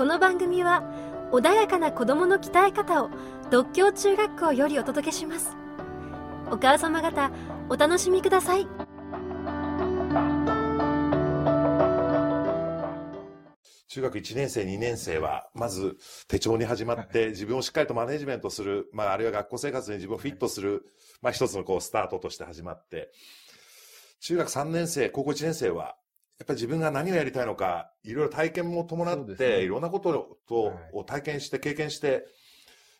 この番組は穏やかな子供の鍛え方を独協中学校よりお届けします。お母様方お楽しみください。中学1年生、2年生は、まず手帳に始まって、自分をしっかりとマネジメントする、まあ、あるいは学校生活に自分をフィットする、まあ、一つのこう、スタートとして始まって、中学3年生、高校1年生は、やっぱり自分が何をやりたいのか、いろいろ体験も伴って、ねいろんなことと、はいを体験して、経験して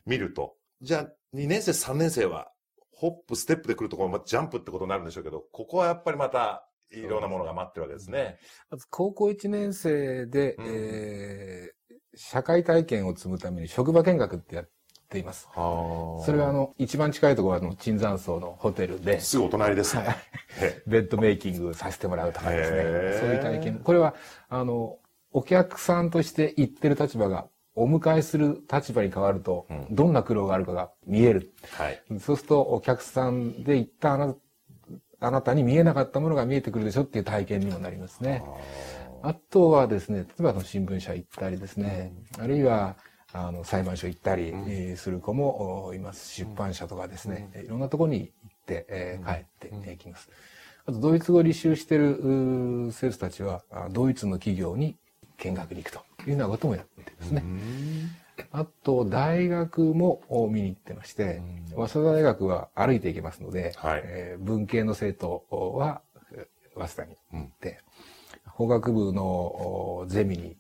みると。じゃあ、2年生、3年生は、ホップ、ステップで来るところ、まあ、ジャンプってことになるんでしょうけど、ここはやっぱりまた、いろんなものが待ってるわけですね。まず高校1年生で、うんえー社会体験を積むために職場見学ってやっています。はそれはあの、一番近いところはあの、椿山荘のホテルで、すぐお隣ですね。えベッドメイキングさせてもらうとかですね。そういう体験。これは、あの、お客さんとして行ってる立場が、お迎えする立場に変わると、うんどんな苦労があるかが見える。はい。そうすると、お客さんで行ったあなあなたに見えなかったものが見えてくるでしょっていう体験にもなりますね。あとはですね、例えばその新聞社行ったりですね、あるいは、あの、裁判所行ったりする子もおいます。出版社とかですね、いろんなところに行って、えー帰ってきます。あと、ドイツ語を履修してる生徒たちは、あドイツの企業に見学に行くというようなこともやってですね。あと、大学もお見に行ってまして、早稲田大学は歩いて行けますので、はい。えー文系の生徒はえー早稲田に行って、法学部のおゼミに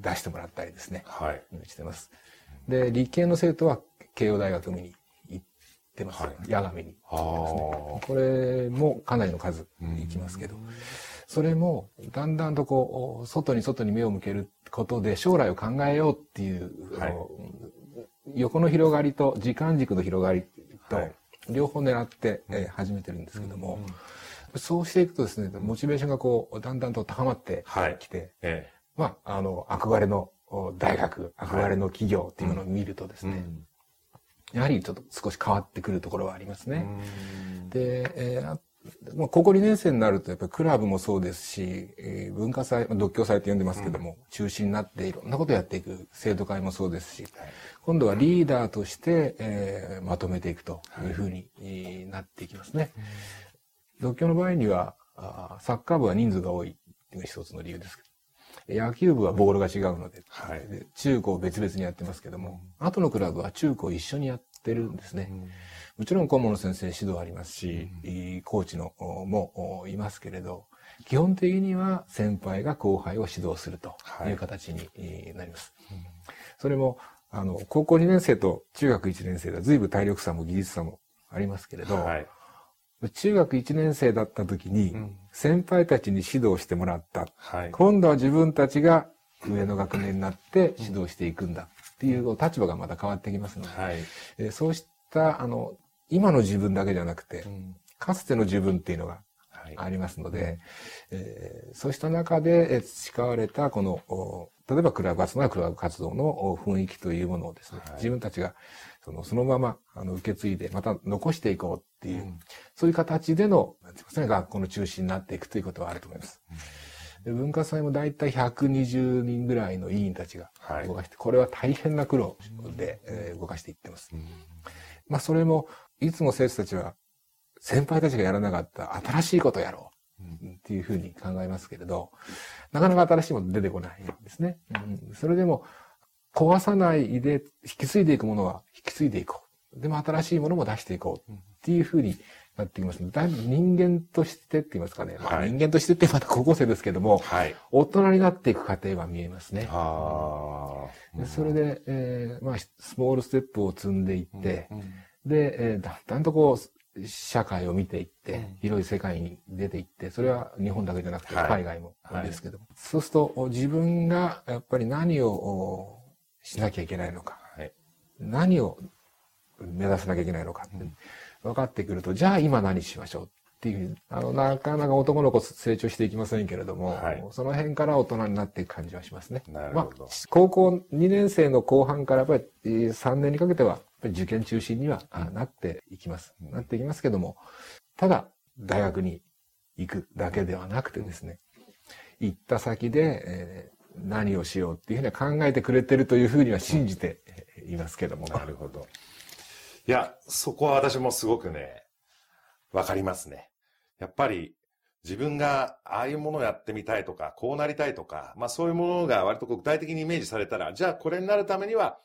出してもらったりですね、はい。してます。で、理系の生徒は慶応大学に行ってます。はい。八神に。あこれもかなりの数行きますけど、それもだんだんとこう、外に外に目を向けることで将来を考えようっていう、はい。横の広がりと時間軸の広がりとはい。両方狙って、えー始めてるんですけども、そうしていくとですね、モチベーションがこう、だんだんと高まってはい。きて、えまあ、あの、憧れのお大学、憧れの企業っていうものを見るとですえ。ね、やはりちょっと少し変わってくるところはありますね。で、えーあまあ、高校2年生になると、やっぱりクラブもそうですし、えー文化祭、まあ独協祭って呼んでますけども、中心になっていろんなことをやっていく生徒会もそうですし、今度はリーダーとして、えーまとめていくというふうに、えーなっていきますね。独協の場合には、サッカー部は人数が多いっていうのが一つの理由です野球部はボールが違うので、はい。で中高別々にやってますけども、後のクラブは中高一緒にやってるんですね。もちろん顧問の先生指導ありますし、いいコーチのおもおいますけれど、基本的には先輩が後輩を指導するとい。う形にえーなります。それも、あの、高校2年生と中学1年生では随分体力差も技術差もありますけれど、はい。中学1年生だった時にん先輩たちに指導してもらった。はい。今度は自分たちが上の学年になって指導していくんだっていう立場がまた変わってきますので、はい。えーそうした、あの、今の自分だけじゃなくて、かつての自分っていうのがはい。ありますので、えーそうした中でえー培われたこの、お例えばクラブ活動はクラブ活動のお雰囲気というものをですね、はい自分たちがそのそのままあの受け継いで、また残していこうっていう、そういう形での、なんて言いますかね、学校の中心になっていくということはあると思います。で文化祭も大体120人ぐらいの委員たちがはい動かして、これは大変な苦労で、えー動かしていってます。まあそれも、いつも生徒たちは、先輩たちがやらなかった新しいことをやろうっていうふうに考えますけれど、なかなか新しいもの出てこないんですね。うんそれでも、壊さないで引き継いでいくものは引き継いでいこう。でも新しいものも出していこうっていうふうになってきますだいぶ人間としてって言いますかね。人間としてってまた高校生ですけども、はい。大人になっていく過程は見えますね。あでそれで、えーまあ、スモールステップを積んでいって、で、えーだんだんとこう、社会を見ていって、広い世界に出ていって、それは日本だけじゃなくてはい。海外もですけども、そうするとお自分がやっぱり何をおしなきゃいけないのか、はい。何を目指さなきゃいけないのかって分かってくると、じゃあ今何しましょうっていう、あの、なかなか男の子成長していきませんけれども、はいその辺から大人になっていく感じはしますね。なるまあほど。、高校2年生の後半からやっぱりえー3年にかけては、受験中心にはあなっていきます。なっていきますけども、ただ、大学に行くだけではなくてですね、行った先で、えー何をしようっていうふうには考えてくれてるというふうには信じていますけども。なるほど。いや、そこは私もすごくね、わかりますね。やっぱり自分がああいうものをやってみたいとか、こうなりたいとか、まあそういうものが割と具体的にイメージされたら、じゃあこれになるためには、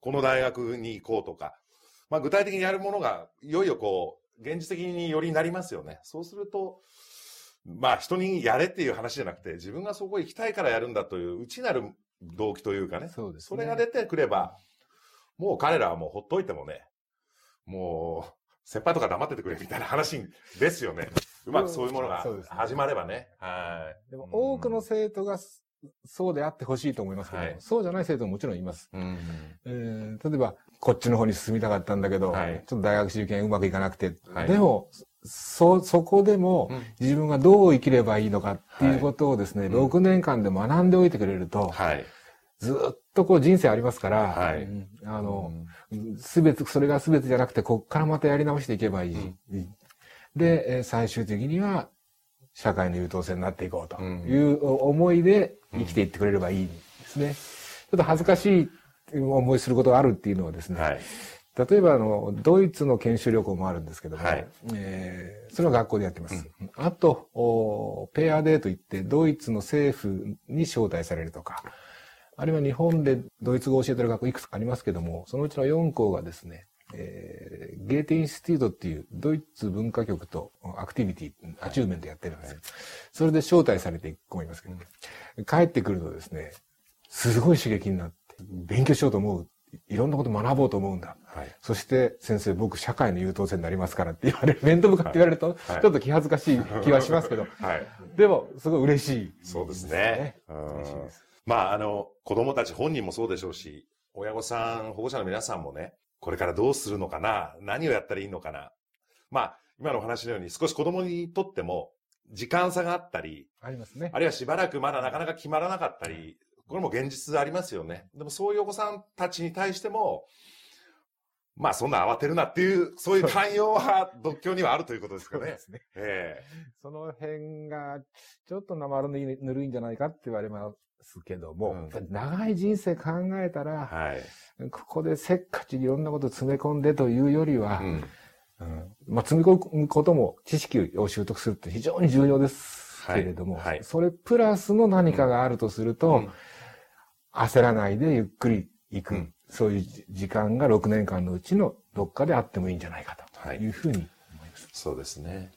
この大学に行こうとか、まあ具体的にやるものが、いよいよこう、現実的によりになりますよね。そうすると、まあ人にやれっていう話じゃなくて、自分がそこ行きたいからやるんだという内なる動機というかね。そうですねそれが出てくれば、もう彼らはもうほっといてもね、もう、先輩とか黙っててくれみたいな話ですよね。うまくそういうものが始まればね。はい。でも多くの生徒がそうであってほしいと思いますけど、はいそうじゃない生徒ももちろんいます。うん。えー例えば、こっちの方に進みたかったんだけど、はいちょっと大学受験うまくいかなくて、はいでも、そ、そこでもうん。自分がどう生きればいいのかっていうことをですね、うん。6年間で学んでおいてくれると、はい。ずっとこう人生ありますから、はい。うん。あのう、ん。すべて、それがすべてじゃなくて、こっからまたやり直していけばいい。で、えー最終的には、社会の優等生になっていこうという思いで生きていってくれればいいんですね。ちょっと恥ずかしい思いすることがあるっていうのはですね、はい。例えばあの、ドイツの研修旅行もあるんですけども、はいえーそれは学校でやってます。あとお、 PAD といって、ドイツの政府に招待されるとか、あるいは日本でドイツ語を教えてる学校いくつかありますけども、そのうちの4校がですね、えーゲーテインスティトゥートっていうドイツ文化局とアクティビティ、アチーブメントやってるんですよ。それで招待されていく子もいますけど、帰ってくるとですね、すごい刺激になって、勉強しようと思う。いろんなこと学ぼうと思うんだ。はい。そして、先生、僕、社会の優等生になりますからって言われる、面と向かって言われると、はいちょっと気恥ずかしい気はしますけど、はい。でも、すごい嬉しい、そうですね。うん嬉しいです。まあ、あの、子供たち本人もそうでしょうし、親御さん、保護者の皆さんもね、これからどうするのかな何をやったらいいのかなまあ、今のお話のように少し子供にとっても、時間差があったり、ありますね。あるいはしばらくまだなかなか決まらなかったり、これも現実ありますよね。でもそういうお子さんたちに対しても、まあそんな慌てるなっていう、そういう寛容は独協にはあるということですかね。そうですね。えその辺が、ちょっと生ぬるいんじゃないかって言われますけども、うん長い人生考えたえら、はい。ここでせっかちにいろんなことを詰め込んでというよりは、うん。うんまあ、積み込むことも知識を習得するって非常に重要ですけれども、はいはいそれプラスの何かがあるとすると、うん焦らないでゆっくり行く、うんそういう時間が6年間のうちのどっかであってもいいんじゃないかとはいいうふうに思います。そうですね。